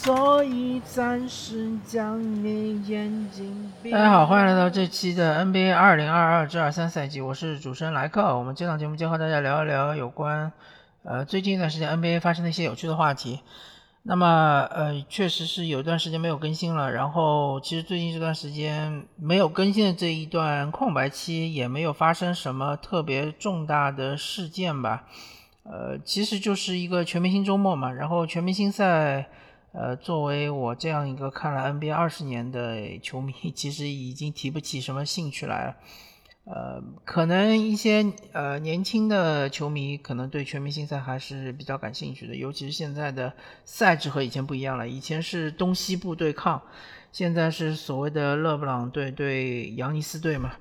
所以暂时将你眼睛闭。大家好，欢迎来到这期的 NBA 二零二二至二三赛季，我是主持人莱克。我们这档节目将和大家聊一聊有关呃最近一段时间 NBA 发生的一些有趣的话题。那么呃，确实是有一段时间没有更新了，然后其实最近这段时间没有更新的这一段空白期，也没有发生什么特别重大的事件吧。呃，其实就是一个全明星周末嘛，然后全明星赛。呃，作为我这样一个看了 NBA 二十年的 球迷，其实已经提不起什么兴趣来了。呃，可能一些呃年轻的球迷可能对全明星赛还是比较感兴趣的，尤其是现在的赛制和以前不一样了。以前是东西部对抗，现在是所谓的勒布朗队对扬尼斯队嘛。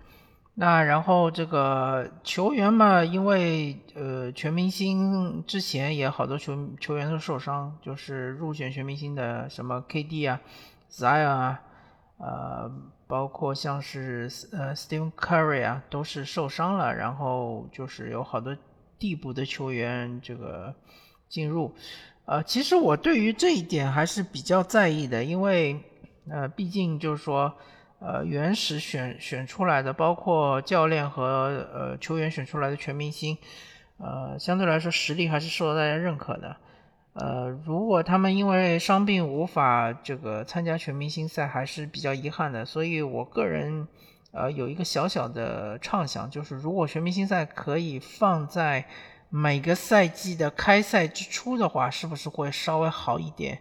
那然后这个球员嘛，因为呃全明星之前也好多球球员都受伤，就是入选全明星的什么 KD 啊、Zion 啊，呃，包括像是呃 Stephen Curry 啊，都是受伤了，然后就是有好多替补的球员这个进入，呃，其实我对于这一点还是比较在意的，因为呃，毕竟就是说。呃，原始选选出来的，包括教练和呃球员选出来的全明星，呃，相对来说实力还是受到大家认可的。呃，如果他们因为伤病无法这个参加全明星赛，还是比较遗憾的。所以我个人呃有一个小小的畅想，就是如果全明星赛可以放在每个赛季的开赛之初的话，是不是会稍微好一点？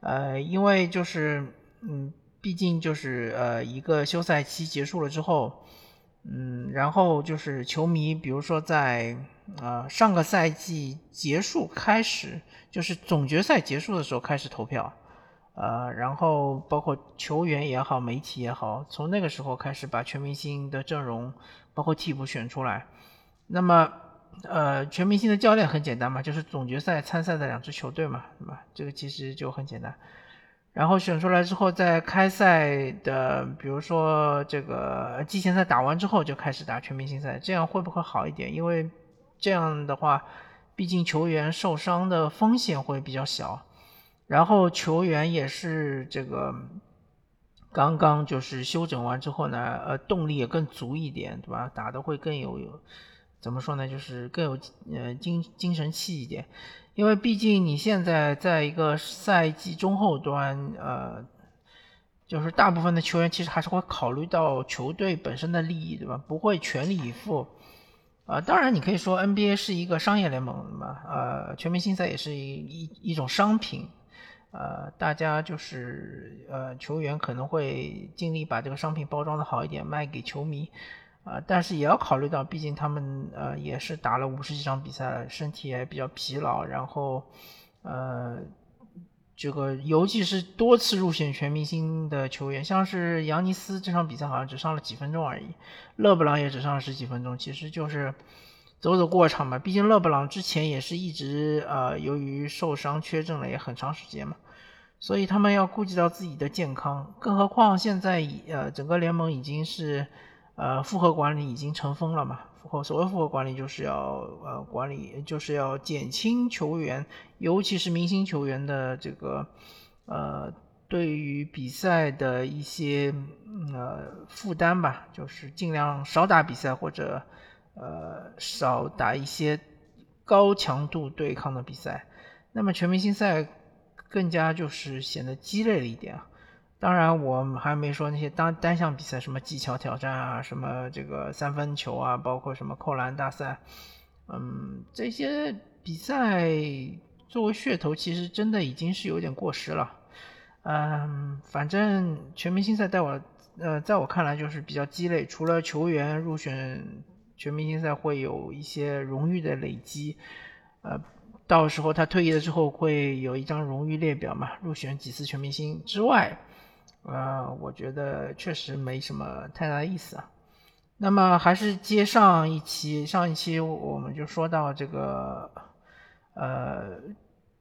呃，因为就是嗯。毕竟就是呃一个休赛期结束了之后，嗯，然后就是球迷，比如说在呃上个赛季结束开始，就是总决赛结束的时候开始投票，呃，然后包括球员也好，媒体也好，从那个时候开始把全明星的阵容包括替补选出来。那么呃全明星的教练很简单嘛，就是总决赛参赛的两支球队嘛，对吧？这个其实就很简单。然后选出来之后，在开赛的，比如说这个季前赛打完之后，就开始打全明星赛，这样会不会好一点？因为这样的话，毕竟球员受伤的风险会比较小，然后球员也是这个刚刚就是休整完之后呢，呃，动力也更足一点，对吧？打的会更有有，怎么说呢？就是更有呃精精神气一点。因为毕竟你现在在一个赛季中后端，呃，就是大部分的球员其实还是会考虑到球队本身的利益，对吧？不会全力以赴。啊，当然你可以说 NBA 是一个商业联盟嘛，呃，全明星赛也是一一一种商品，呃，大家就是呃球员可能会尽力把这个商品包装的好一点，卖给球迷。啊，但是也要考虑到，毕竟他们呃也是打了五十几场比赛了，身体也比较疲劳，然后呃这个尤其是多次入选全明星的球员，像是扬尼斯这场比赛好像只上了几分钟而已，勒布朗也只上了十几分钟，其实就是走走过场吧。毕竟勒布朗之前也是一直呃由于受伤缺阵了也很长时间嘛，所以他们要顾及到自己的健康，更何况现在呃整个联盟已经是。呃，复合管理已经成风了嘛？复合所谓复合管理就是要呃管理，就是要减轻球员，尤其是明星球员的这个呃对于比赛的一些呃负担吧，就是尽量少打比赛或者呃少打一些高强度对抗的比赛。那么全明星赛更加就是显得鸡肋了一点啊。当然，我还没说那些单单项比赛，什么技巧挑战啊，什么这个三分球啊，包括什么扣篮大赛，嗯，这些比赛作为噱头，其实真的已经是有点过时了。嗯，反正全明星赛在我呃，在我看来就是比较鸡肋，除了球员入选全明星赛会有一些荣誉的累积，呃，到时候他退役了之后会有一张荣誉列表嘛，入选几次全明星之外。呃，我觉得确实没什么太大意思啊。那么还是接上一期，上一期我们就说到这个，呃，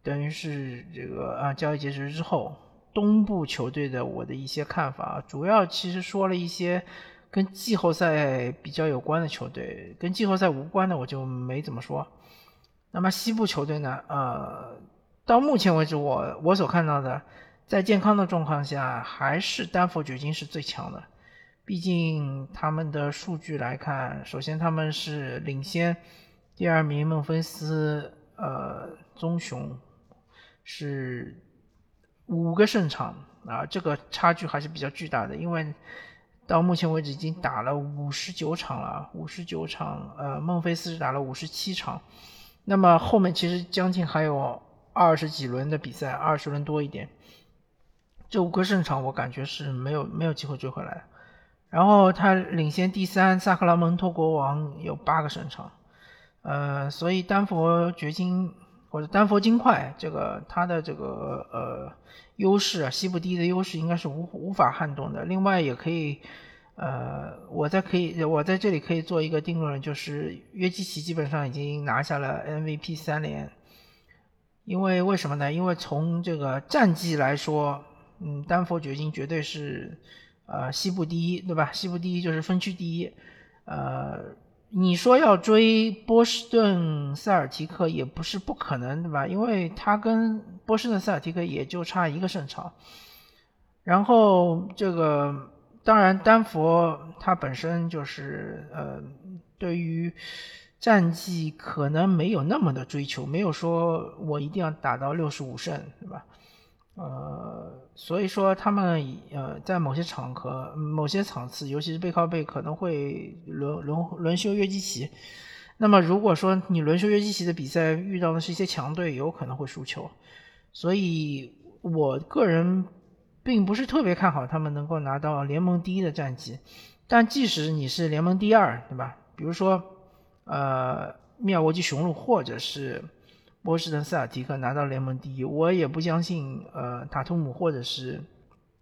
等于是这个啊交易截止之后，东部球队的我的一些看法，主要其实说了一些跟季后赛比较有关的球队，跟季后赛无关的我就没怎么说。那么西部球队呢，呃，到目前为止我我所看到的。在健康的状况下，还是丹佛掘金是最强的。毕竟他们的数据来看，首先他们是领先第二名孟菲斯呃棕熊是五个胜场啊，这个差距还是比较巨大的。因为到目前为止已经打了五十九场了，五十九场，呃，孟菲斯是打了五十七场，那么后面其实将近还有二十几轮的比赛，二十轮多一点。这五个胜场，我感觉是没有没有机会追回来。然后他领先第三萨克拉门托国王有八个胜场，呃，所以丹佛掘金或者丹佛金块这个他的这个呃优势啊，西部第一的优势应该是无无法撼动的。另外也可以，呃，我在可以我在这里可以做一个定论，就是约基奇基本上已经拿下了 MVP 三连。因为为什么呢？因为从这个战绩来说。嗯，丹佛掘金绝对是，呃，西部第一，对吧？西部第一就是分区第一，呃，你说要追波士顿塞尔提克也不是不可能，对吧？因为他跟波士顿塞尔提克也就差一个胜场。然后这个，当然丹佛它本身就是，呃，对于战绩可能没有那么的追求，没有说我一定要打到六十五胜，对吧？呃，所以说他们呃在某些场合、某些场次，尤其是背靠背，可能会轮轮轮休约基奇。那么如果说你轮休约基奇的比赛遇到的是一些强队，有可能会输球。所以我个人并不是特别看好他们能够拿到联盟第一的战绩。但即使你是联盟第二，对吧？比如说呃密尔沃基雄鹿，或者是。波士顿塞尔提克拿到联盟第一，我也不相信。呃，塔图姆或者是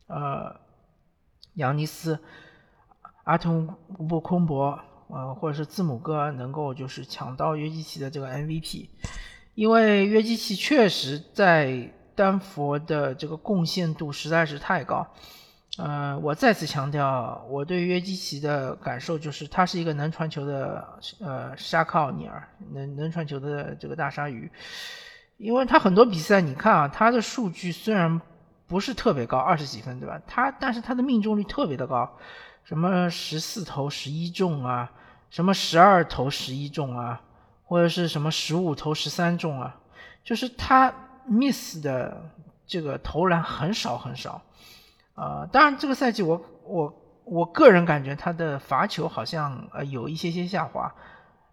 呃扬尼斯、阿通布空博，呃，或者是字母哥能够就是抢到约基奇的这个 MVP，因为约基奇确实在丹佛的这个贡献度实在是太高。呃，我再次强调，我对约基奇的感受就是，他是一个能传球的呃沙克奥尼尔，能能传球的这个大鲨鱼。因为他很多比赛，你看啊，他的数据虽然不是特别高，二十几分，对吧？他但是他的命中率特别的高，什么十四投十一中啊，什么十二投十一中啊，或者是什么十五投十三中啊，就是他 miss 的这个投篮很少很少。呃，当然这个赛季我我我个人感觉他的罚球好像呃有一些些下滑，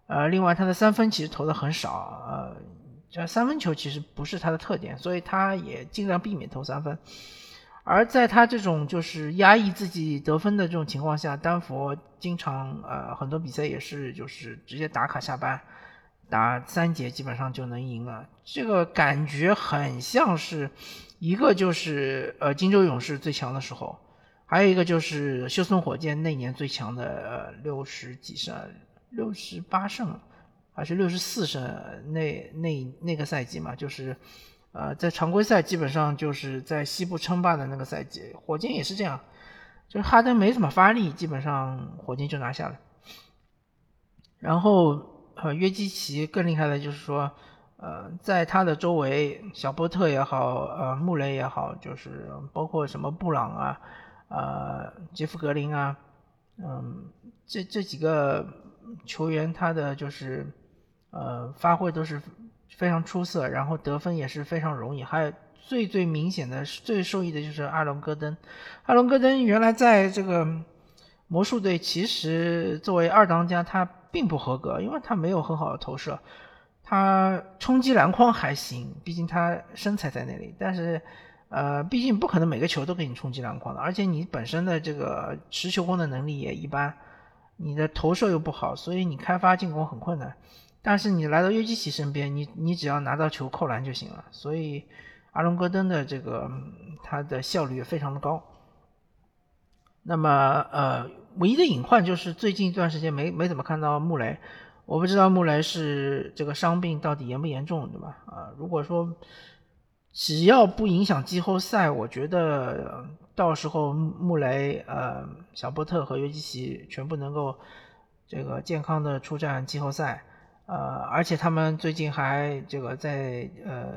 呃，另外他的三分其实投的很少，呃，这三分球其实不是他的特点，所以他也尽量避免投三分。而在他这种就是压抑自己得分的这种情况下，丹佛经常呃很多比赛也是就是直接打卡下班，打三节基本上就能赢了，这个感觉很像是。一个就是呃金州勇士最强的时候，还有一个就是休斯顿火箭那年最强的呃六十几胜，六十八胜还是六十四胜那那那个赛季嘛，就是呃在常规赛基本上就是在西部称霸的那个赛季，火箭也是这样，就是哈登没怎么发力，基本上火箭就拿下了。然后呃约基奇更厉害的就是说。呃，在他的周围，小波特也好，呃，穆雷也好，就是包括什么布朗啊，呃，杰夫格林啊，嗯，这这几个球员，他的就是呃发挥都是非常出色，然后得分也是非常容易。还有最最明显的、最受益的就是阿隆戈登。阿隆戈登原来在这个魔术队，其实作为二当家，他并不合格，因为他没有很好的投射。他冲击篮筐还行，毕竟他身材在那里。但是，呃，毕竟不可能每个球都给你冲击篮筐的。而且你本身的这个持球攻的能力也一般，你的投射又不好，所以你开发进攻很困难。但是你来到约基奇身边，你你只要拿到球扣篮就行了。所以阿隆戈登的这个他的效率也非常的高。那么，呃，唯一的隐患就是最近一段时间没没怎么看到穆雷。我不知道穆雷是这个伤病到底严不严重，对吧？啊，如果说只要不影响季后赛，我觉得到时候穆雷、呃小波特和约基奇全部能够这个健康的出战季后赛，呃，而且他们最近还这个在呃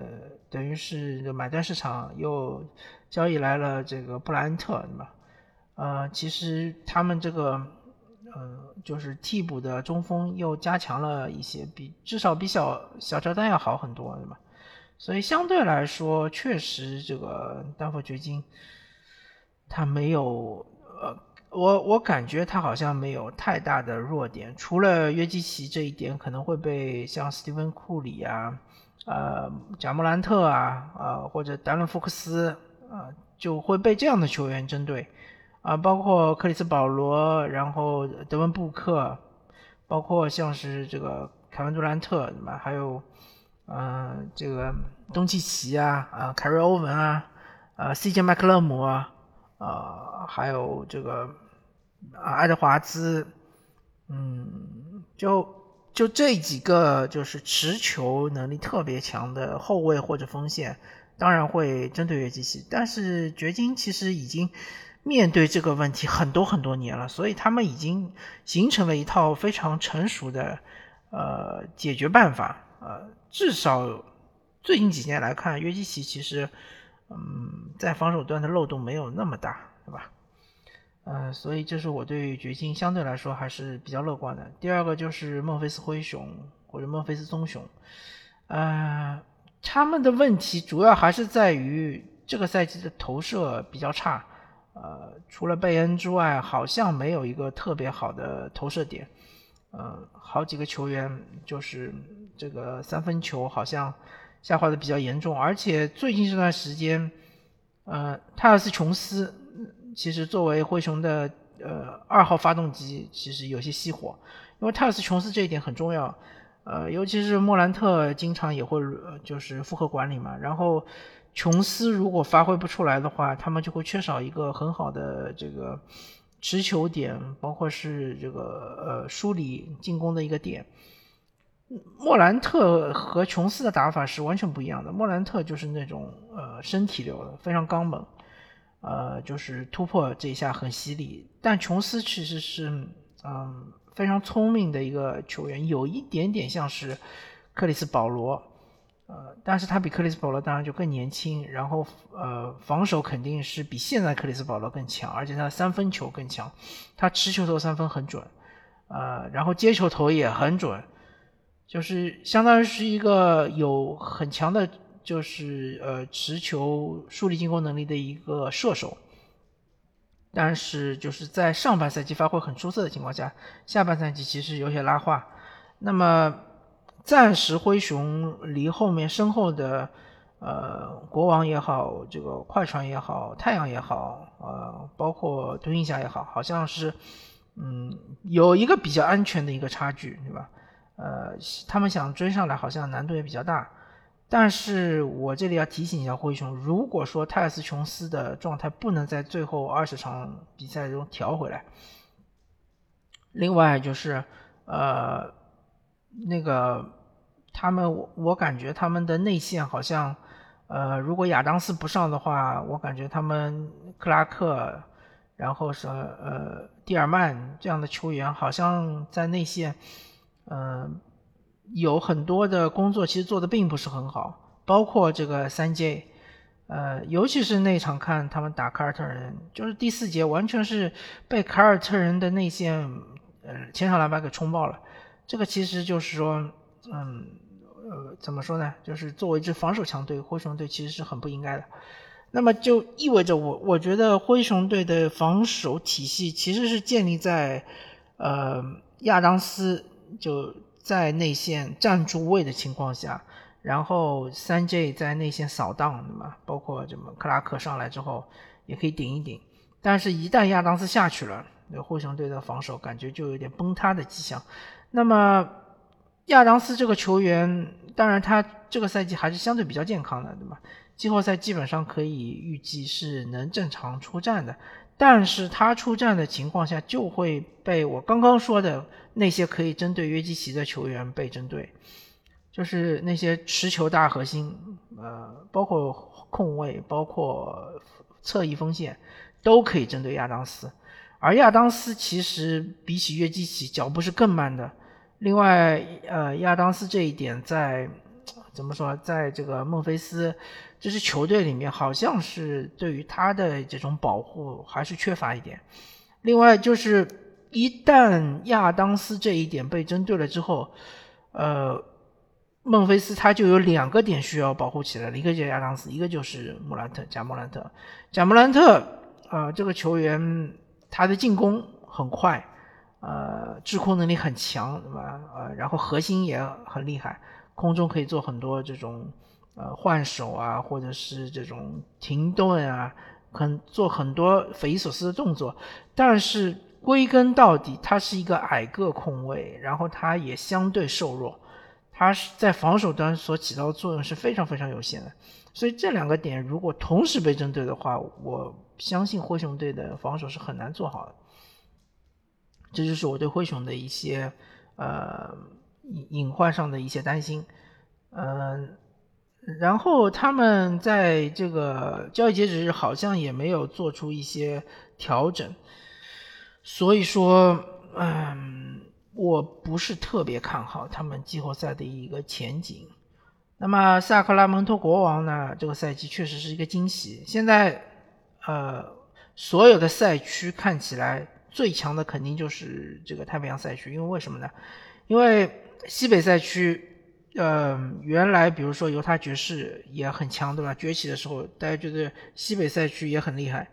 等于是买断市场又交易来了这个布莱恩特，对吧？呃，其实他们这个呃就是替补的中锋又加强了一些，比至少比小小乔丹要好很多，对吧？所以相对来说，确实这个丹佛掘金他没有呃。我我感觉他好像没有太大的弱点，除了约基奇这一点可能会被像斯蒂芬库里啊、呃贾莫兰特啊、呃或者达伦福克斯啊就会被这样的球员针对啊，包括克里斯保罗，然后德文布克，包括像是这个凯文杜兰特，对吧？还有嗯这个东契奇啊、啊凯瑞欧文啊、啊 CJ 麦克勒姆啊。啊，还有这个啊，爱德华兹，嗯，就就这几个就是持球能力特别强的后卫或者锋线，当然会针对约基奇。但是掘金其实已经面对这个问题很多很多年了，所以他们已经形成了一套非常成熟的呃解决办法。呃，至少最近几年来看，约基奇其实。嗯，在防守端的漏洞没有那么大，对吧？呃，所以这是我对掘金相对来说还是比较乐观的。第二个就是孟菲斯灰熊或者孟菲斯棕熊，呃，他们的问题主要还是在于这个赛季的投射比较差，呃，除了贝恩之外，好像没有一个特别好的投射点，呃，好几个球员就是这个三分球好像。下滑的比较严重，而且最近这段时间，呃，泰尔斯琼斯其实作为灰熊的呃二号发动机，其实有些熄火，因为泰尔斯琼斯这一点很重要，呃，尤其是莫兰特经常也会就是复合管理嘛，然后琼斯如果发挥不出来的话，他们就会缺少一个很好的这个持球点，包括是这个呃梳理进攻的一个点。莫兰特和琼斯的打法是完全不一样的。莫兰特就是那种呃身体流的，非常刚猛，呃，就是突破这一下很犀利。但琼斯其实是嗯非常聪明的一个球员，有一点点像是克里斯保罗，呃，但是他比克里斯保罗当然就更年轻，然后呃防守肯定是比现在克里斯保罗更强，而且他的三分球更强，他持球投三分很准，呃，然后接球投也很准。就是相当于是一个有很强的，就是呃持球树立进攻能力的一个射手，但是就是在上半赛季发挥很出色的情况下，下半赛季其实有些拉胯。那么暂时灰熊离后面身后的呃国王也好，这个快船也好，太阳也好，呃包括独行侠也好，好像是嗯有一个比较安全的一个差距，对吧？呃，他们想追上来，好像难度也比较大。但是我这里要提醒一下灰熊，如果说泰斯琼斯的状态不能在最后二十场比赛中调回来，另外就是呃，那个他们，我我感觉他们的内线好像，呃，如果亚当斯不上的话，我感觉他们克拉克，然后是呃蒂尔曼这样的球员，好像在内线。嗯，有很多的工作其实做的并不是很好，包括这个三 J，呃，尤其是那场看他们打凯尔特人，就是第四节完全是被凯尔特人的内线呃前场篮板给冲爆了。这个其实就是说，嗯，呃，怎么说呢？就是作为一支防守强队，灰熊队其实是很不应该的。那么就意味着我我觉得灰熊队的防守体系其实是建立在呃亚当斯。就在内线站住位的情况下，然后三 J 在内线扫荡，对吗？包括什么克拉克上来之后也可以顶一顶，但是，一旦亚当斯下去了，那灰熊队的防守感觉就有点崩塌的迹象。那么，亚当斯这个球员，当然他这个赛季还是相对比较健康的，对吧？季后赛基本上可以预计是能正常出战的。但是他出战的情况下，就会被我刚刚说的那些可以针对约基奇的球员被针对，就是那些持球大核心，呃，包括控卫，包括侧翼锋线，都可以针对亚当斯。而亚当斯其实比起约基奇脚步是更慢的。另外，呃，亚当斯这一点在怎么说，在这个孟菲斯这支球队里面好像是对于他的这种保护还是缺乏一点。另外就是一旦亚当斯这一点被针对了之后，呃，孟菲斯他就有两个点需要保护起来，一个就是亚当斯，一个就是穆兰特，贾穆兰特。贾穆兰特啊，这个球员他的进攻很快。呃，制空能力很强，对吧？呃，然后核心也很厉害，空中可以做很多这种呃换手啊，或者是这种停顿啊，很做很多匪夷所思的动作。但是归根到底，他是一个矮个控卫，然后他也相对瘦弱，他是在防守端所起到的作用是非常非常有限的。所以这两个点如果同时被针对的话，我相信灰熊队的防守是很难做好的。这就是我对灰熊的一些呃隐隐患上的一些担心，嗯，然后他们在这个交易截止日好像也没有做出一些调整，所以说，嗯，我不是特别看好他们季后赛的一个前景。那么萨克拉门托国王呢？这个赛季确实是一个惊喜。现在，呃，所有的赛区看起来。最强的肯定就是这个太平洋赛区，因为为什么呢？因为西北赛区，呃，原来比如说犹他爵士也很强，对吧？崛起的时候，大家觉得西北赛区也很厉害，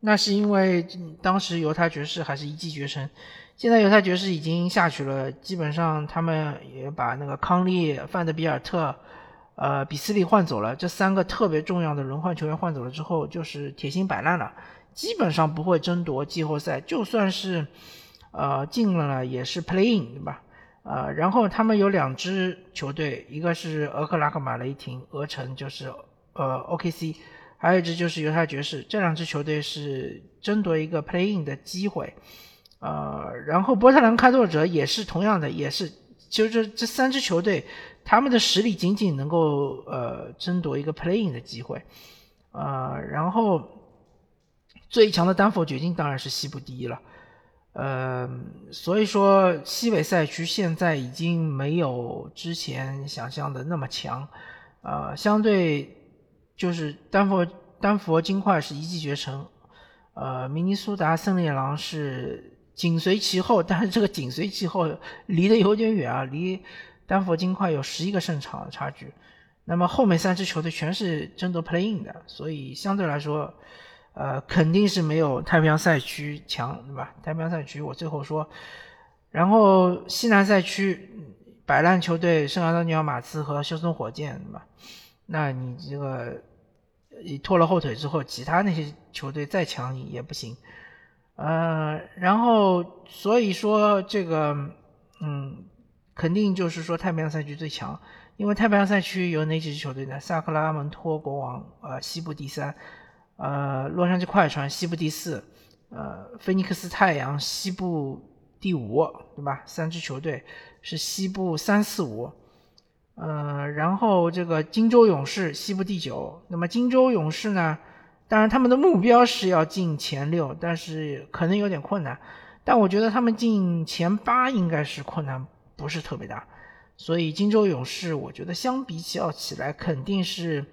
那是因为当时犹他爵士还是一骑绝尘。现在犹他爵士已经下去了，基本上他们也把那个康利、范德比尔特、呃比斯利换走了，这三个特别重要的轮换球员换走了之后，就是铁心摆烂了。基本上不会争夺季后赛，就算是，呃，进了也是 playing，对吧？呃，然后他们有两支球队，一个是俄克拉荷马雷霆，俄城就是呃 OKC，还有一支就是犹他爵士，这两支球队是争夺一个 playing 的机会，呃，然后波特兰开拓者也是同样的，也是，就是这三支球队，他们的实力仅仅能够呃争夺一个 playing 的机会，呃，然后。最强的丹佛掘金当然是西部第一了，呃，所以说西北赛区现在已经没有之前想象的那么强，呃，相对就是丹佛丹佛金块是一骑绝尘，呃，明尼苏达森林狼是紧随其后，但是这个紧随其后离得有点远啊，离丹佛金块有十一个胜场的差距，那么后面三支球队全是争夺 play-in 的，所以相对来说。呃，肯定是没有太平洋赛区强，对吧？太平洋赛区我最后说，然后西南赛区摆烂球队圣安东尼奥马刺和休斯顿火箭，对吧？那你这个你拖了后腿之后，其他那些球队再强也不行。呃，然后所以说这个，嗯，肯定就是说太平洋赛区最强，因为太平洋赛区有哪几支球队呢？萨克拉门托国王，呃，西部第三。呃，洛杉矶快船西部第四，呃，菲尼克斯太阳西部第五，对吧？三支球队是西部三四五，呃，然后这个金州勇士西部第九。那么金州勇士呢？当然他们的目标是要进前六，但是可能有点困难。但我觉得他们进前八应该是困难不是特别大。所以金州勇士，我觉得相比较起来，肯定是，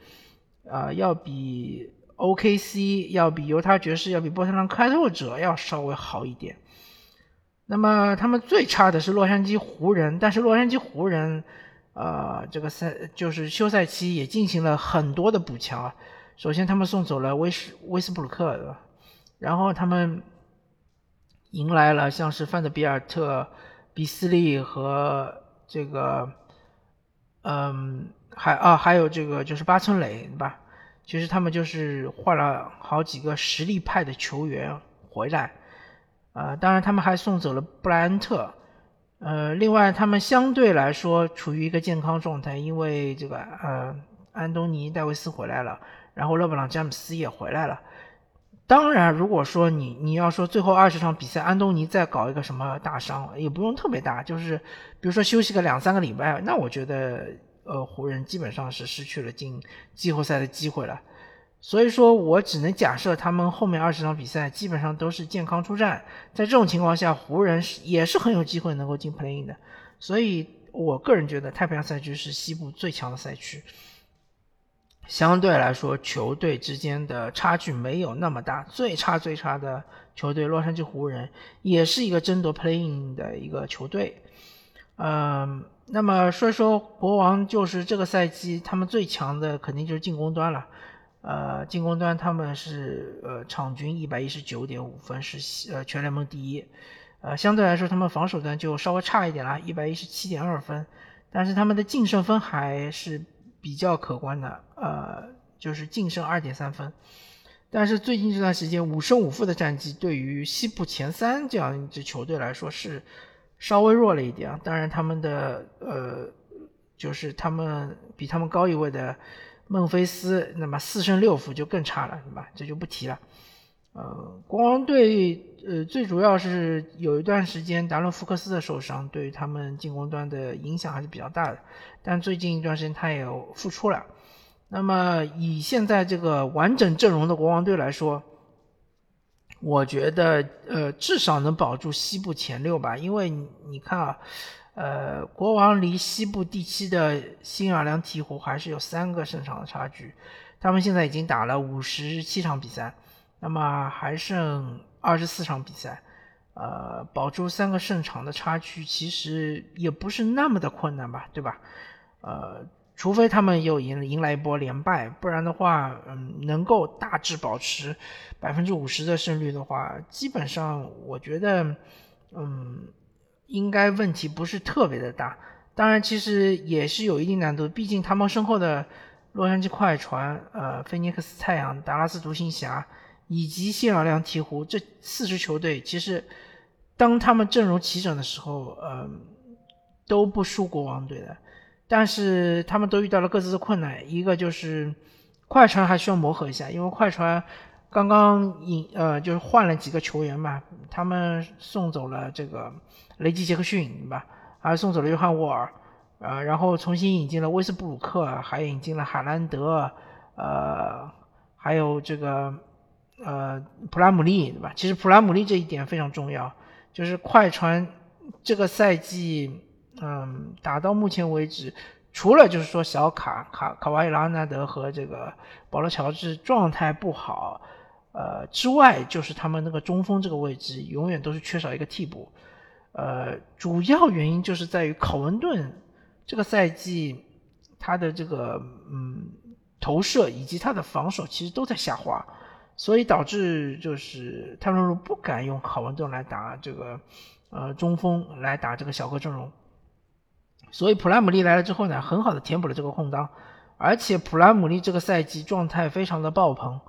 呃，要比。O.K.C. 要比犹他爵士要比波特兰开拓者要稍微好一点。那么他们最差的是洛杉矶湖人，但是洛杉矶湖人，呃，这个赛就是休赛期也进行了很多的补强啊。首先他们送走了威斯威斯布鲁克，然后他们迎来了像是范德比尔特、比斯利和这个，嗯，还啊还有这个就是八村垒，对吧？其实他们就是换了好几个实力派的球员回来，呃，当然他们还送走了布莱恩特，呃，另外他们相对来说处于一个健康状态，因为这个呃安东尼戴维斯回来了，然后勒布朗詹姆斯也回来了。当然，如果说你你要说最后二十场比赛安东尼再搞一个什么大伤，也不用特别大，就是比如说休息个两三个礼拜，那我觉得。呃，湖人基本上是失去了进季后赛的机会了，所以说我只能假设他们后面二十场比赛基本上都是健康出战，在这种情况下，湖人也是很有机会能够进 play-in 的，所以我个人觉得太平洋赛区是西部最强的赛区。相对来说球队之间的差距没有那么大。最差最差的球队洛杉矶湖人也是一个争夺 playing 的一个球队。嗯，那么说说国王，就是这个赛季他们最强的肯定就是进攻端了。呃，进攻端他们是呃场均一百一十九点五分，是呃全联盟第一。呃，相对来说他们防守端就稍微差一点了，一百一十七点二分。但是他们的净胜分还是比较可观的，呃，就是净胜二点三分。但是最近这段时间五胜五负的战绩，对于西部前三这样一支球队来说是稍微弱了一点。当然他们的呃，就是他们比他们高一位的。孟菲斯，那么四胜六负就更差了，对吧？这就不提了。呃，国王队，呃，最主要是有一段时间达伦福克斯的受伤，对于他们进攻端的影响还是比较大的。但最近一段时间他也复出了。那么以现在这个完整阵容的国王队来说，我觉得，呃，至少能保住西部前六吧，因为你看啊。呃，国王离西部第七的新奥尔良鹈鹕还是有三个胜场的差距，他们现在已经打了五十七场比赛，那么还剩二十四场比赛，呃，保住三个胜场的差距其实也不是那么的困难吧，对吧？呃，除非他们又迎迎来一波连败，不然的话，嗯，能够大致保持百分之五十的胜率的话，基本上我觉得，嗯。应该问题不是特别的大，当然其实也是有一定难度，毕竟他们身后的洛杉矶快船、呃，菲尼克斯太阳、达拉斯独行侠以及新奥尔良鹈鹕这四支球队，其实当他们阵容齐整的时候，呃，都不输国王队的，但是他们都遇到了各自的困难，一个就是快船还需要磨合一下，因为快船。刚刚引呃就是换了几个球员嘛，他们送走了这个雷吉杰克逊，吧？还送走了约翰沃尔，呃，然后重新引进了威斯布鲁克，还引进了海兰德，呃，还有这个呃普拉姆利，对吧？其实普拉姆利这一点非常重要，就是快船这个赛季，嗯，打到目前为止，除了就是说小卡卡卡瓦伊拉纳德和这个保罗乔治状态不好。呃，之外就是他们那个中锋这个位置永远都是缺少一个替补，呃，主要原因就是在于考文顿这个赛季他的这个嗯投射以及他的防守其实都在下滑，所以导致就是泰伦卢不敢用考文顿来打这个呃中锋来打这个小个阵容，所以普拉姆利来了之后呢，很好的填补了这个空当，而且普拉姆利这个赛季状态非常的爆棚。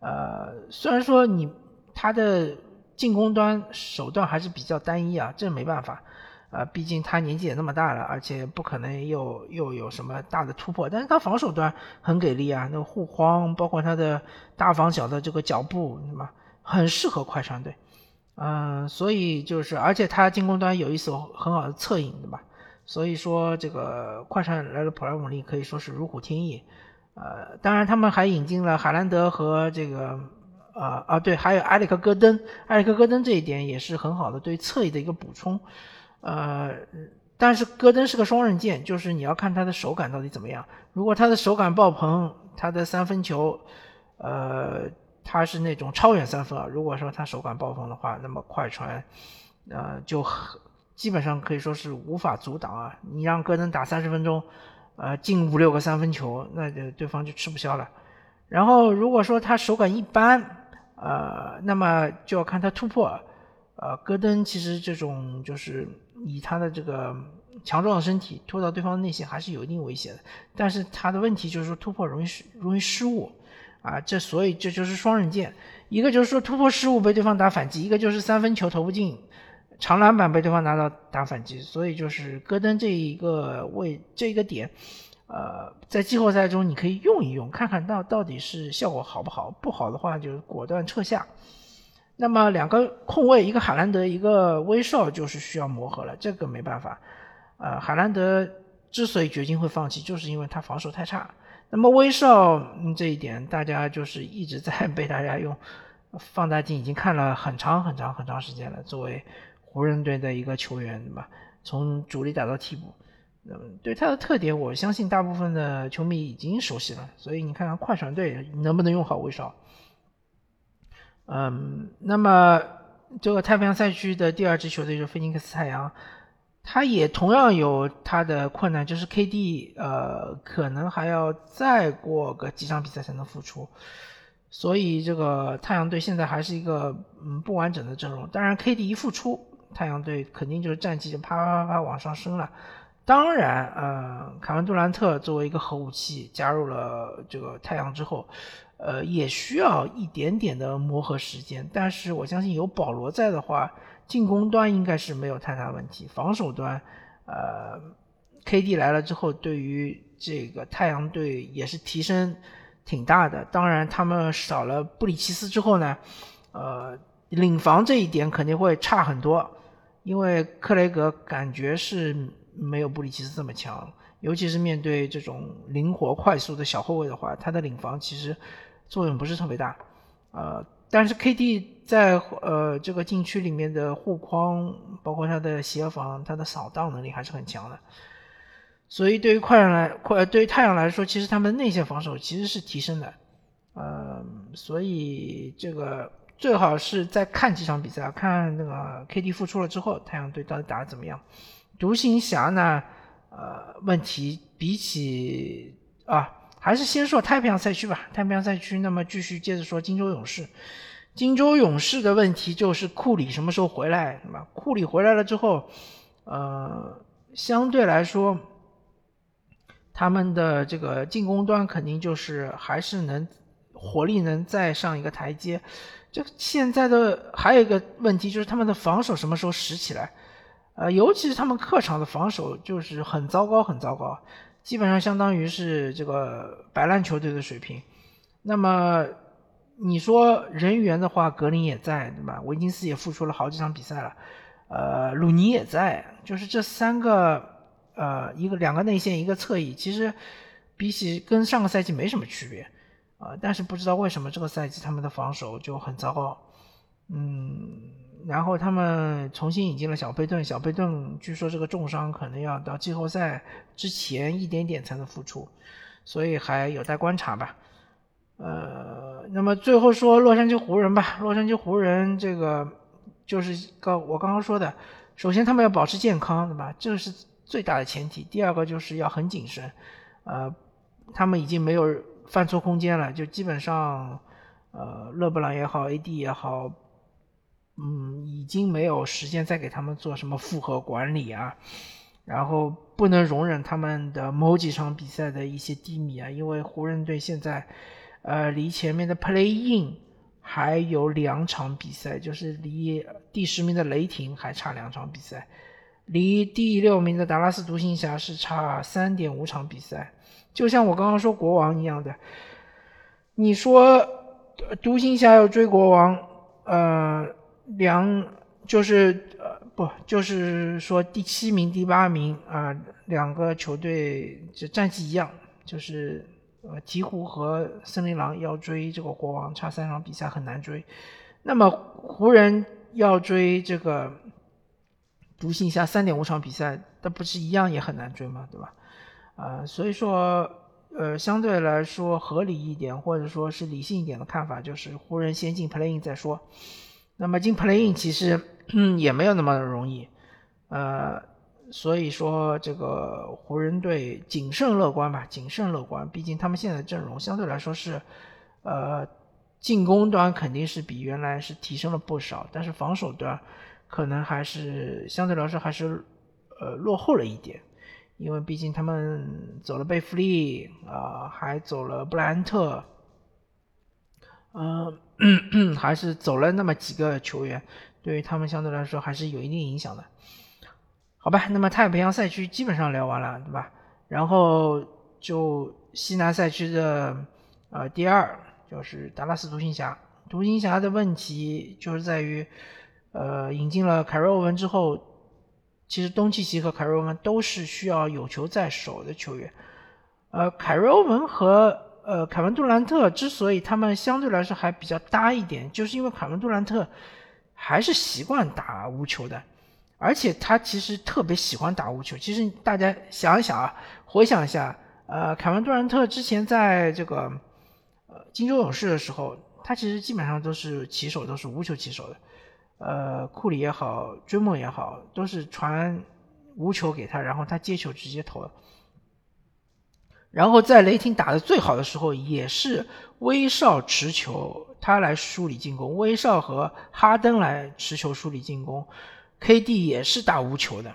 呃，虽然说你他的进攻端手段还是比较单一啊，这没办法，啊，毕竟他年纪也那么大了，而且不可能又又有什么大的突破。但是他防守端很给力啊，那个护框，包括他的大防小的这个脚步，什么很适合快船队。嗯，所以就是，而且他进攻端有一手很好的策应，对吧？所以说这个快船来了普拉姆利可以说是如虎添翼。呃，当然，他们还引进了海兰德和这个，呃啊，对，还有埃里克戈登。埃里克戈登这一点也是很好的对侧翼的一个补充。呃，但是戈登是个双刃剑，就是你要看他的手感到底怎么样。如果他的手感爆棚，他的三分球，呃，他是那种超远三分啊。如果说他手感爆棚的话，那么快船，呃，就基本上可以说是无法阻挡啊。你让戈登打三十分钟。呃，进五六个三分球，那就对方就吃不消了。然后如果说他手感一般，呃，那么就要看他突破。呃，戈登其实这种就是以他的这个强壮的身体拖到对方的内线还是有一定威胁的。但是他的问题就是说突破容易失容易失误啊，这所以这就是双刃剑。一个就是说突破失误被对方打反击，一个就是三分球投不进。长篮板被对方拿到打反击，所以就是戈登这一个位这一个点，呃，在季后赛中你可以用一用，看看到到底是效果好不好，不好的话就果断撤下。那么两个控卫，一个海兰德，一个威少，就是需要磨合了，这个没办法。呃，海兰德之所以掘金会放弃，就是因为他防守太差。那么威少这一点，大家就是一直在被大家用放大镜已经看了很长很长很长时间了，作为。湖人队的一个球员，对吧？从主力打到替补，嗯，对他的特点，我相信大部分的球迷已经熟悉了。所以你看看快船队能不能用好威少？嗯，那么这个太平洋赛区的第二支球队就是菲尼克斯太阳，他也同样有他的困难，就是 KD 呃可能还要再过个几场比赛才能复出，所以这个太阳队现在还是一个嗯不完整的阵容。当然 KD 一复出，太阳队肯定就是战绩就啪啪啪啪往上升了。当然，呃，凯文杜兰特作为一个核武器加入了这个太阳之后，呃，也需要一点点的磨合时间。但是我相信有保罗在的话，进攻端应该是没有太大问题。防守端，呃，KD 来了之后，对于这个太阳队也是提升挺大的。当然，他们少了布里奇斯之后呢，呃，领防这一点肯定会差很多，因为克雷格感觉是。没有布里奇斯这么强，尤其是面对这种灵活快速的小后卫的话，他的领防其实作用不是特别大。呃，但是 KD 在呃这个禁区里面的护框，包括他的协防、他的扫荡能力还是很强的。所以对于快船来，快对于太阳来说，其实他们内线防守其实是提升的。呃，所以这个最好是再看几场比赛，看那个 KD 复出了之后，太阳队到底打得怎么样。独行侠呢？呃，问题比起啊，还是先说太平洋赛区吧。太平洋赛区，那么继续接着说金州勇士。金州勇士的问题就是库里什么时候回来，对吧？库里回来了之后，呃，相对来说，他们的这个进攻端肯定就是还是能火力能再上一个台阶。这现在的还有一个问题就是他们的防守什么时候拾起来？呃，尤其是他们客场的防守就是很糟糕，很糟糕，基本上相当于是这个白烂球队的水平。那么你说人员的话，格林也在，对吧？维金斯也复出了好几场比赛了，呃，鲁尼也在，就是这三个，呃，一个两个内线，一个侧翼，其实比起跟上个赛季没什么区别啊。但是不知道为什么这个赛季他们的防守就很糟糕，嗯。然后他们重新引进了小佩顿，小佩顿据说这个重伤可能要到季后赛之前一点点才能复出，所以还有待观察吧。呃，那么最后说洛杉矶湖人吧，洛杉矶湖人这个就是刚我刚刚说的，首先他们要保持健康，对吧？这是最大的前提。第二个就是要很谨慎，呃，他们已经没有犯错空间了，就基本上，呃，勒布朗也好，AD 也好。嗯，已经没有时间再给他们做什么复合管理啊，然后不能容忍他们的某几场比赛的一些低迷啊，因为湖人队现在，呃，离前面的 Play In 还有两场比赛，就是离第十名的雷霆还差两场比赛，离第六名的达拉斯独行侠是差三点五场比赛，就像我刚刚说国王一样的，你说独行侠要追国王，呃。两就是呃不就是说第七名第八名啊两个球队这战绩一样，就是呃鹈鹕和森林狼要追这个国王差三场比赛很难追，那么湖人要追这个独行侠三点五场比赛，那不是一样也很难追吗？对吧？啊，所以说呃相对来说合理一点或者说是理性一点的看法就是湖人先进 playing 再说。那么进 play in 其实也没有那么容易，呃，所以说这个湖人队谨慎乐观吧，谨慎乐观。毕竟他们现在阵容相对来说是，呃，进攻端肯定是比原来是提升了不少，但是防守端可能还是相对来说还是呃落后了一点，因为毕竟他们走了贝弗利啊，还走了布莱恩特。嗯，还是走了那么几个球员，对于他们相对来说还是有一定影响的。好吧，那么太平洋赛区基本上聊完了，对吧？然后就西南赛区的呃第二就是达拉斯独行侠。独行侠的问题就是在于，呃，引进了凯瑞欧文之后，其实东契奇和凯瑞欧文都是需要有球在手的球员，呃，凯瑞欧文和呃，凯文杜兰特之所以他们相对来说还比较搭一点，就是因为凯文杜兰特还是习惯打无球的，而且他其实特别喜欢打无球。其实大家想一想啊，回想一下，呃，凯文杜兰特之前在这个呃金州勇士的时候，他其实基本上都是起手都是无球起手的，呃，库里也好，追梦也好，都是传无球给他，然后他接球直接投了。然后在雷霆打的最好的时候，也是威少持球，他来梳理进攻，威少和哈登来持球梳理进攻，KD 也是打无球的，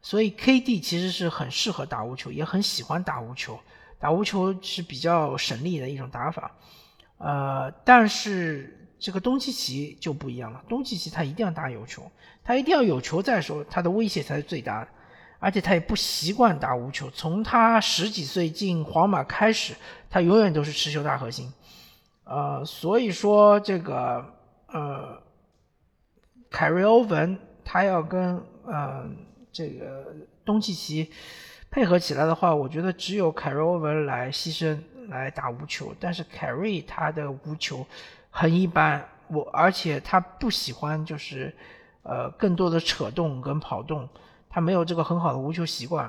所以 KD 其实是很适合打无球，也很喜欢打无球，打无球是比较省力的一种打法。呃，但是这个东契奇就不一样了，东契奇他一定要打有球，他一定要有球在手，他的威胁才是最大的。而且他也不习惯打无球，从他十几岁进皇马开始，他永远都是持球大核心，呃，所以说这个呃，凯瑞欧文他要跟呃这个东契奇配合起来的话，我觉得只有凯瑞欧文来牺牲来打无球，但是凯瑞他的无球很一般，我而且他不喜欢就是呃更多的扯动跟跑动。他没有这个很好的无球习惯，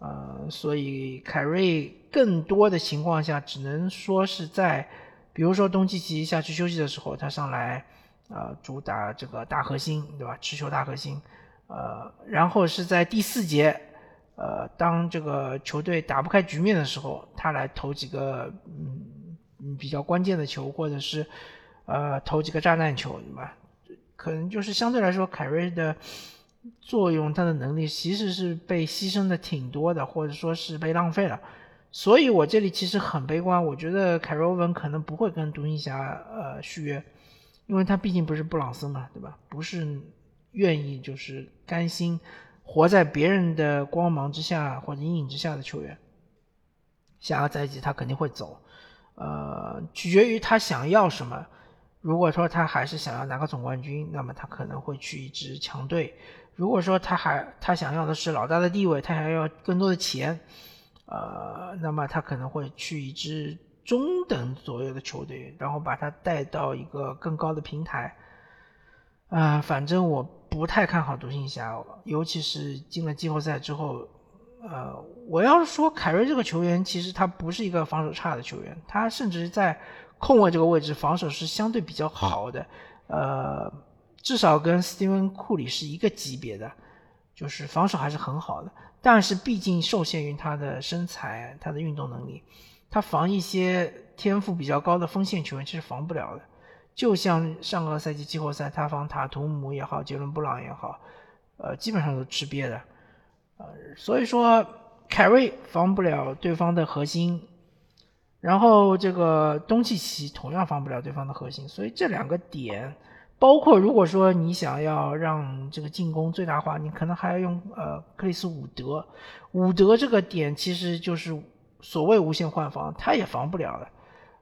呃，所以凯瑞更多的情况下只能说是在，比如说东契奇下去休息的时候，他上来，呃，主打这个大核心，对吧？持球大核心，呃，然后是在第四节，呃，当这个球队打不开局面的时候，他来投几个嗯比较关键的球，或者是呃投几个炸弹球，对吧？可能就是相对来说，凯瑞的。作用，他的能力其实是被牺牲的挺多的，或者说是被浪费了。所以我这里其实很悲观，我觉得凯罗文可能不会跟独行侠呃续约，因为他毕竟不是布朗森嘛，对吧？不是愿意就是甘心活在别人的光芒之下或者阴影之下的球员。下个赛季他肯定会走，呃，取决于他想要什么。如果说他还是想要拿个总冠军，那么他可能会去一支强队。如果说他还他想要的是老大的地位，他还要更多的钱，呃，那么他可能会去一支中等左右的球队，然后把他带到一个更高的平台。啊，反正我不太看好独行侠，尤其是进了季后赛之后，呃，我要是说凯瑞这个球员，其实他不是一个防守差的球员，他甚至在控卫这个位置防守是相对比较好的，呃。至少跟斯蒂芬·库里是一个级别的，就是防守还是很好的。但是毕竟受限于他的身材、他的运动能力，他防一些天赋比较高的锋线球员其实防不了的。就像上个赛季季后赛，他防塔图姆也好，杰伦·布朗也好，呃，基本上都吃瘪的。呃，所以说凯瑞防不了对方的核心，然后这个东契奇同样防不了对方的核心，所以这两个点。包括如果说你想要让这个进攻最大化，你可能还要用呃克里斯伍德，伍德这个点其实就是所谓无限换防，他也防不了的。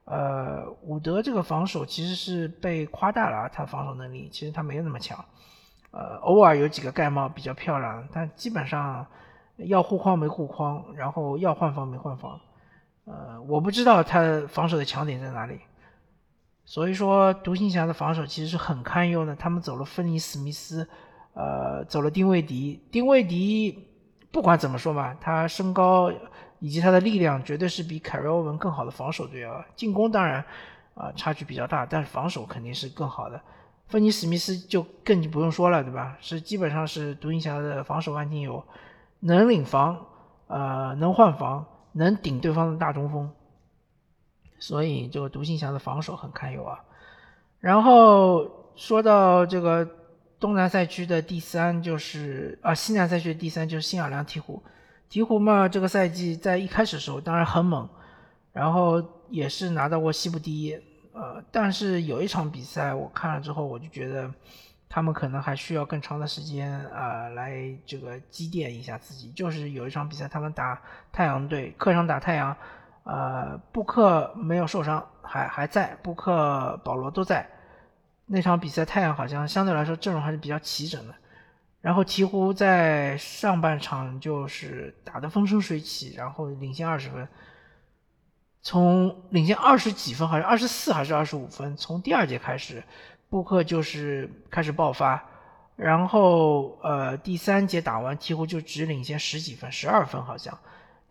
呃，伍德这个防守其实是被夸大了，他防守能力其实他没有那么强，呃，偶尔有几个盖帽比较漂亮，但基本上要护框没护框，然后要换防没换防，呃，我不知道他防守的强点在哪里。所以说，独行侠的防守其实是很堪忧的。他们走了芬尼·史密斯，呃，走了丁威迪。丁威迪不管怎么说嘛，他身高以及他的力量绝对是比凯瑞欧文更好的防守队啊。进攻当然啊差距比较大，但是防守肯定是更好的。芬尼·史密斯就更不用说了，对吧？是基本上是独行侠的防守万金油，能领防，呃，能换防，能顶对方的大中锋。所以这个独行侠的防守很堪忧啊。然后说到这个东南赛区的第三，就是啊西南赛区的第三就是新奥尔良鹈鹕。鹈鹕嘛，这个赛季在一开始的时候当然很猛，然后也是拿到过西部第一。呃，但是有一场比赛我看了之后，我就觉得他们可能还需要更长的时间啊来这个积淀一下自己。就是有一场比赛他们打太阳队，客场打太阳。呃，布克没有受伤，还还在，布克、保罗都在。那场比赛，太阳好像相对来说阵容还是比较齐整的。然后鹈鹕在上半场就是打得风生水起，然后领先二十分，从领先二十几分，好像二十四还是二十五分。从第二节开始，布克就是开始爆发，然后呃第三节打完，鹈鹕就只领先十几分，十二分好像。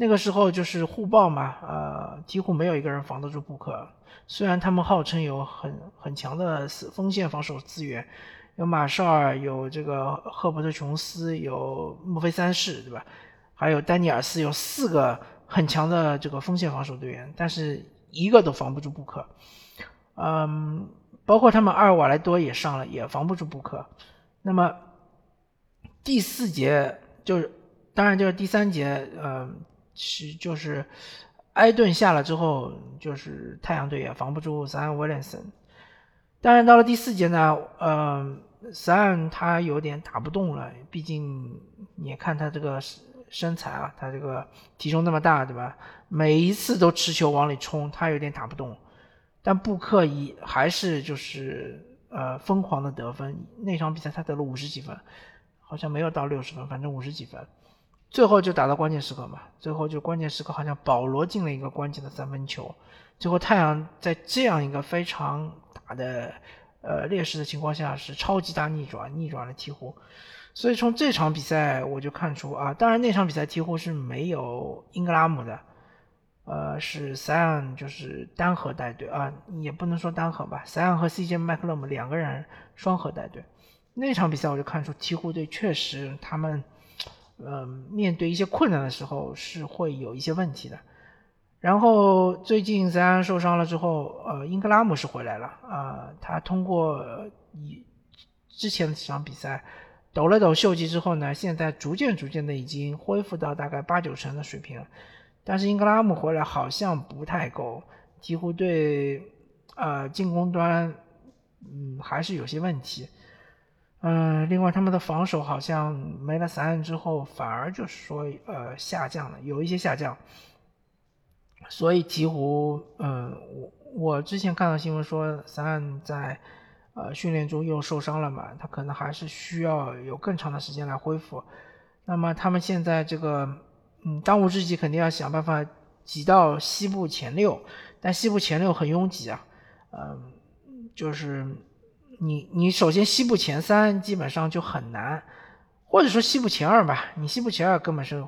那个时候就是互爆嘛，呃，几乎没有一个人防得住布克。虽然他们号称有很很强的锋线防守资源，有马绍尔，有这个赫伯特琼斯，有墨菲三世，对吧？还有丹尼尔斯，有四个很强的这个锋线防守队员，但是一个都防不住布克。嗯，包括他们阿尔瓦莱多也上了，也防不住布克。那么第四节就是，当然就是第三节，嗯。是就是埃顿下了之后，就是太阳队也防不住萨恩威廉森。当然到了第四节呢，呃，萨恩他有点打不动了，毕竟你看他这个身材啊，他这个体重那么大，对吧？每一次都持球往里冲，他有点打不动。但布克一还是就是呃疯狂的得分，那场比赛他得了五十几分，好像没有到六十分，反正五十几分。最后就打到关键时刻嘛，最后就关键时刻好像保罗进了一个关键的三分球，最后太阳在这样一个非常大的呃劣势的情况下是超级大逆转，逆转了鹈鹕，所以从这场比赛我就看出啊，当然那场比赛鹈鹕是没有英格拉姆的，呃是塞昂就是单核带队啊，也不能说单核吧，塞昂和 CJ 麦克勒姆两个人双核带队，那场比赛我就看出鹈鹕队确实他们。嗯，面对一些困难的时候是会有一些问题的。然后最近塞恩受伤了之后，呃，英格拉姆是回来了啊。他通过以之前的几场比赛抖了抖袖肌之后呢，现在逐渐逐渐的已经恢复到大概八九成的水平了。但是英格拉姆回来好像不太够，几乎对呃进攻端嗯还是有些问题。嗯，另外他们的防守好像没了三岸之后，反而就是说呃下降了，有一些下降。所以鹈鹕，嗯，我我之前看到新闻说三岸在呃训练中又受伤了嘛，他可能还是需要有更长的时间来恢复。那么他们现在这个，嗯，当务之急肯定要想办法挤到西部前六，但西部前六很拥挤啊，嗯，就是。你你首先西部前三基本上就很难，或者说西部前二吧，你西部前二根本是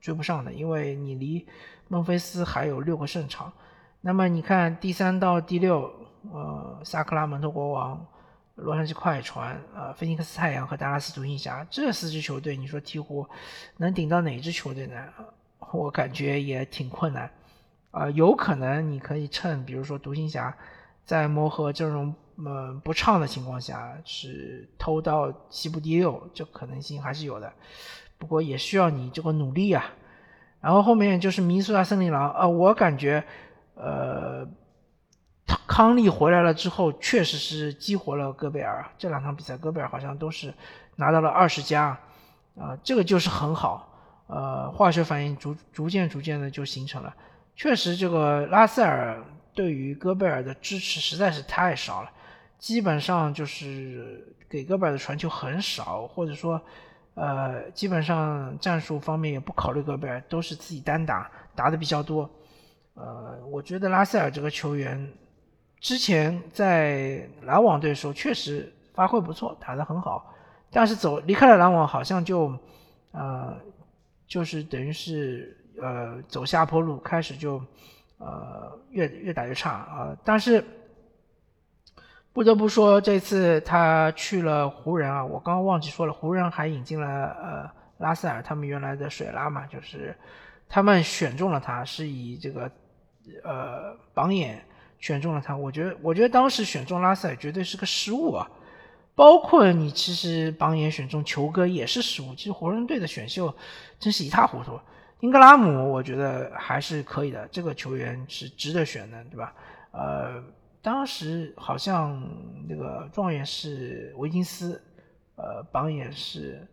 追不上的，因为你离孟菲斯还有六个胜场。那么你看第三到第六，呃，萨克拉门托国王、洛杉矶快船、呃，菲尼克斯太阳和达拉斯独行侠这四支球队，你说鹈鹕能顶到哪支球队呢？我感觉也挺困难。啊，有可能你可以趁比如说独行侠在磨合阵容。嗯不畅的情况下是偷到西部第六，这可能性还是有的，不过也需要你这个努力啊。然后后面就是明苏达森林狼呃，我感觉，呃，康利回来了之后，确实是激活了戈贝尔。这两场比赛，戈贝尔好像都是拿到了二十加，啊，这个就是很好，呃，化学反应逐逐渐逐渐的就形成了。确实，这个拉塞尔对于戈贝尔的支持实在是太少了。基本上就是给戈贝尔的传球很少，或者说，呃，基本上战术方面也不考虑戈贝尔，都是自己单打打的比较多。呃，我觉得拉塞尔这个球员之前在篮网队的时候确实发挥不错，打得很好，但是走离开了篮网，好像就，呃，就是等于是呃走下坡路，开始就，呃越越打越差啊，但是。不得不说，这次他去了湖人啊，我刚刚忘记说了，湖人还引进了呃拉塞尔，他们原来的水拉嘛，就是他们选中了他，是以这个呃榜眼选中了他。我觉得，我觉得当时选中拉塞尔绝对是个失误啊。包括你其实榜眼选中球哥也是失误。其实湖人队的选秀真是一塌糊涂。英格拉姆我觉得还是可以的，这个球员是值得选的，对吧？呃。当时好像那个状元是维金斯，呃，榜眼是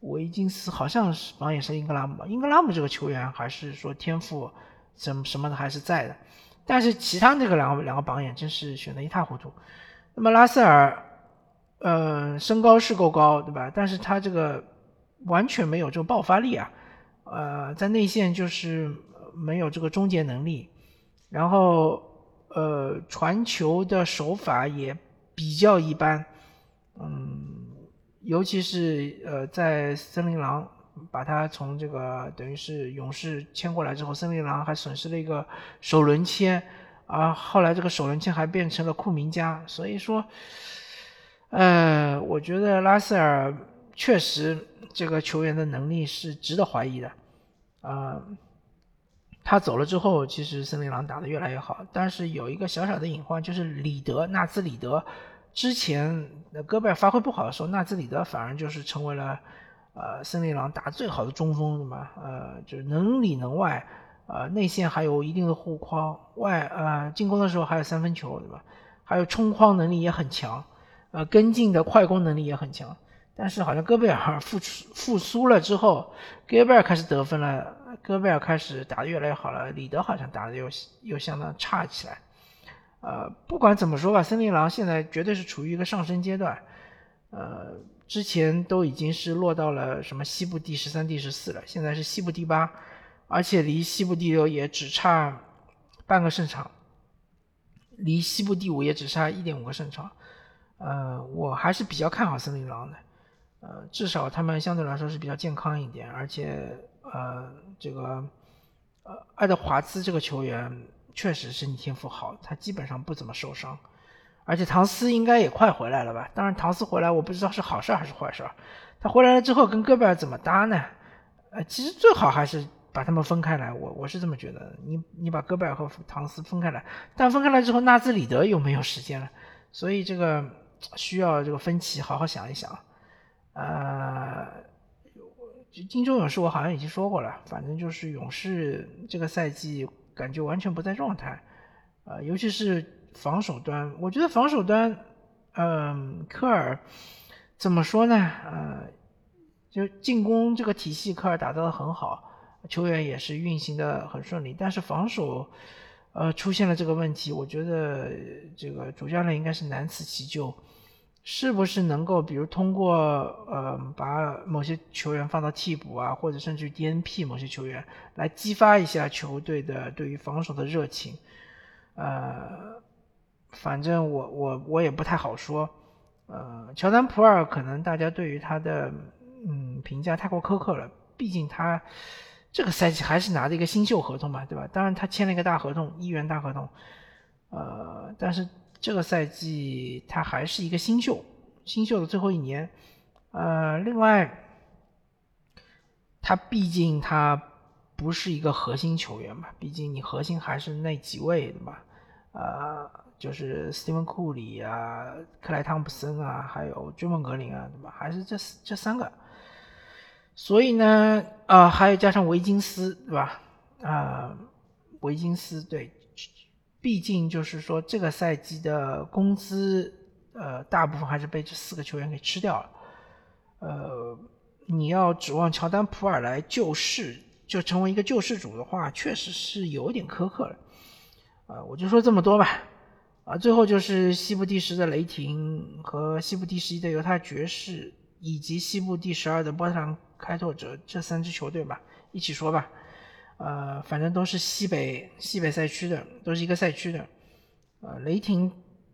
维金斯，好像是榜眼是英格拉姆吧？英格拉姆这个球员还是说天赋什么什么的还是在的，但是其他那个两个两个榜眼真是选的一塌糊涂。那么拉塞尔，呃，身高是够高，对吧？但是他这个完全没有这个爆发力啊，呃，在内线就是没有这个终结能力，然后。呃，传球的手法也比较一般，嗯，尤其是呃在森林狼把他从这个等于是勇士签过来之后，森林狼还损失了一个首轮签，啊，后来这个首轮签还变成了库明加，所以说，呃，我觉得拉塞尔确实这个球员的能力是值得怀疑的，啊。他走了之后，其实森林狼打得越来越好，但是有一个小小的隐患，就是里德纳兹里德之前戈贝尔发挥不好的时候，纳兹里德反而就是成为了呃森林狼打最好的中锋，对吧？呃，就是能里能外，呃，内线还有一定的护框，外呃进攻的时候还有三分球，对吧？还有冲框能力也很强，呃，跟进的快攻能力也很强。但是好像戈贝尔 复出复苏了之后，戈贝尔开始得分了，戈贝尔开始打得越来越好了，里德好像打得又又相当差起来。呃，不管怎么说吧，森林狼现在绝对是处于一个上升阶段。呃，之前都已经是落到了什么西部第十三、第十四了，现在是西部第八，而且离西部第六也只差半个胜场，离西部第五也只差一点五个胜场。呃，我还是比较看好森林狼的。呃，至少他们相对来说是比较健康一点，而且呃，这个呃，爱德华兹这个球员确实身体天赋好，他基本上不怎么受伤，而且唐斯应该也快回来了吧？当然，唐斯回来我不知道是好事还是坏事。他回来了之后跟戈贝尔怎么搭呢？呃，其实最好还是把他们分开来，我我是这么觉得。你你把戈贝尔和唐斯分开来，但分开来之后，纳兹里德又没有时间了，所以这个需要这个分歧好好想一想。呃，金州勇士我好像已经说过了，反正就是勇士这个赛季感觉完全不在状态，呃，尤其是防守端，我觉得防守端，嗯，科尔怎么说呢？呃，就进攻这个体系，科尔打造的很好，球员也是运行的很顺利，但是防守，呃，出现了这个问题，我觉得这个主教练应该是难辞其咎。是不是能够，比如通过呃，把某些球员放到替补啊，或者甚至 DNP 某些球员，来激发一下球队的对于防守的热情？呃，反正我我我也不太好说。呃，乔丹普尔可能大家对于他的嗯评价太过苛刻了，毕竟他这个赛季还是拿着一个新秀合同嘛，对吧？当然他签了一个大合同，一元大合同，呃，但是。这个赛季他还是一个新秀，新秀的最后一年，呃，另外，他毕竟他不是一个核心球员嘛，毕竟你核心还是那几位的嘛，呃，就是斯蒂芬库里啊、克莱汤普森啊，还有追梦格林啊，对吧？还是这这三个，所以呢，啊，还有加上维金斯，对吧？啊，维金斯对。毕竟就是说，这个赛季的工资，呃，大部分还是被这四个球员给吃掉了。呃，你要指望乔丹普尔来救世，就成为一个救世主的话，确实是有点苛刻了。啊，我就说这么多吧。啊，最后就是西部第十的雷霆和西部第十一的犹他爵士，以及西部第十二的波特兰开拓者这三支球队吧，一起说吧。呃，反正都是西北西北赛区的，都是一个赛区的。呃，雷霆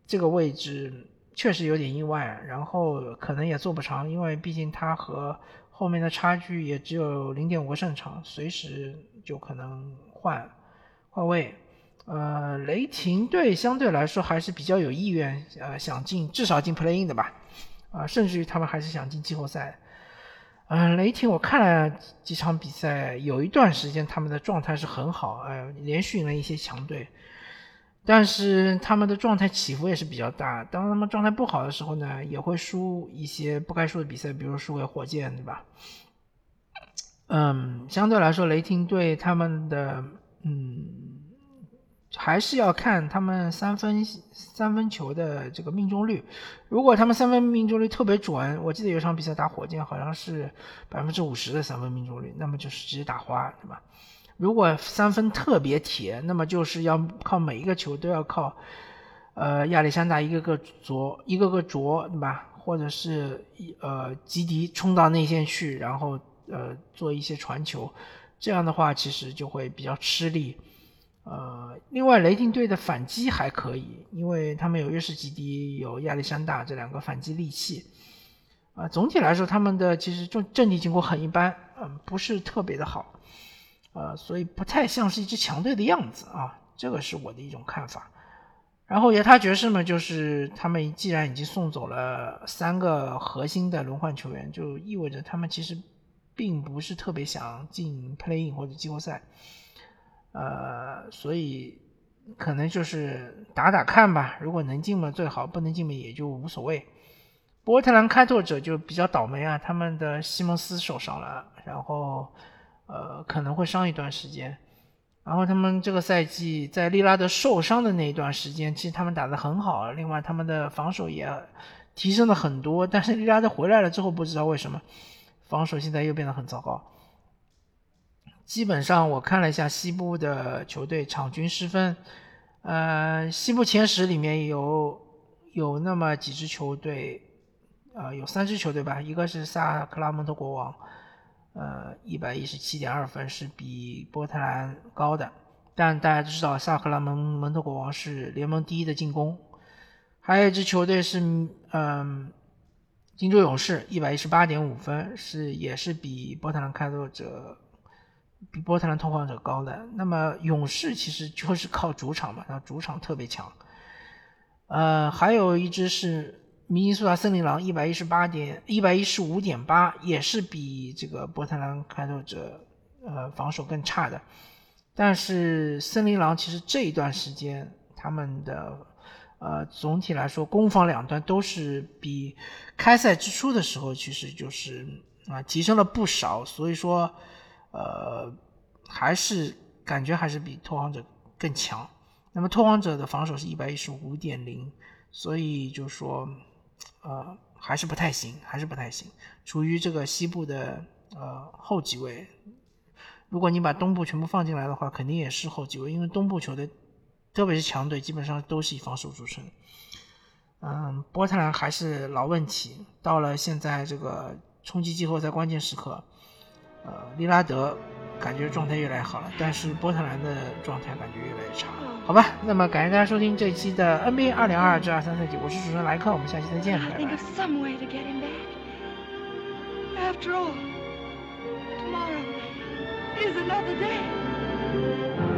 这个位置确实有点意外，然后可能也做不长，因为毕竟他和后面的差距也只有零点五个胜场，随时就可能换换位。呃，雷霆队相对来说还是比较有意愿，呃，想进至少进 play in 的吧，啊，甚至于他们还是想进季后赛。嗯，雷霆我看了几场比赛，有一段时间他们的状态是很好，哎，连续赢了一些强队，但是他们的状态起伏也是比较大。当他们状态不好的时候呢，也会输一些不该输的比赛，比如输给火箭，对吧？嗯，相对来说，雷霆队他们的嗯。还是要看他们三分三分球的这个命中率。如果他们三分命中率特别准，我记得有场比赛打火箭好像是百分之五十的三分命中率，那么就是直接打花，对吧？如果三分特别铁，那么就是要靠每一个球都要靠，呃，亚历山大一个个啄，一个个啄，对吧？或者是呃吉迪冲到内线去，然后呃做一些传球，这样的话其实就会比较吃力。呃，另外雷霆队的反击还可以，因为他们有约什吉迪，有亚历山大这两个反击利器。啊，总体来说他们的其实就阵地进攻很一般，嗯，不是特别的好，呃，所以不太像是一支强队的样子啊，这个是我的一种看法。然后犹他爵士嘛，就是他们既然已经送走了三个核心的轮换球员，就意味着他们其实并不是特别想进 play-in 或者季后赛，呃，所以可能就是打打看吧。如果能进嘛最好，不能进嘛也就无所谓。波特兰开拓者就比较倒霉啊，他们的西蒙斯受伤了，然后呃可能会伤一段时间。然后他们这个赛季在利拉德受伤的那一段时间，其实他们打得很好。另外，他们的防守也提升了很多。但是利拉德回来了之后，不知道为什么防守现在又变得很糟糕。基本上我看了一下西部的球队场均失分，呃，西部前十里面有有那么几支球队，呃，有三支球队吧，一个是萨克拉门托国王。呃，一百一十七点二分是比波特兰高的，但大家都知道萨克拉门蒙特国王是联盟第一的进攻，还有一支球队是嗯，金州勇士一百一十八点五分是也是比波特兰开拓者比波特兰拓荒者高的。那么勇士其实就是靠主场嘛，那主场特别强。呃，还有一支是。明尼苏达森林狼一百一十八点一百一十五点八，也是比这个波特兰开拓者呃防守更差的。但是森林狼其实这一段时间他们的呃总体来说攻防两端都是比开赛之初的时候其实就是啊提升了不少，所以说呃还是感觉还是比拓荒者更强。那么拓荒者的防守是一百一十五点零，所以就说。呃，还是不太行，还是不太行，处于这个西部的呃后几位。如果你把东部全部放进来的话，肯定也是后几位，因为东部球队，特别是强队，基本上都是以防守著称。嗯，波特兰还是老问题，到了现在这个冲击季后赛关键时刻，呃，利拉德。感觉状态越来越好了，但是波特兰的状态感觉越来越差。好吧，那么感谢大家收听这一期的 NBA 二零二二至二三赛季，我是主持人莱克，我们下期再见，拜拜。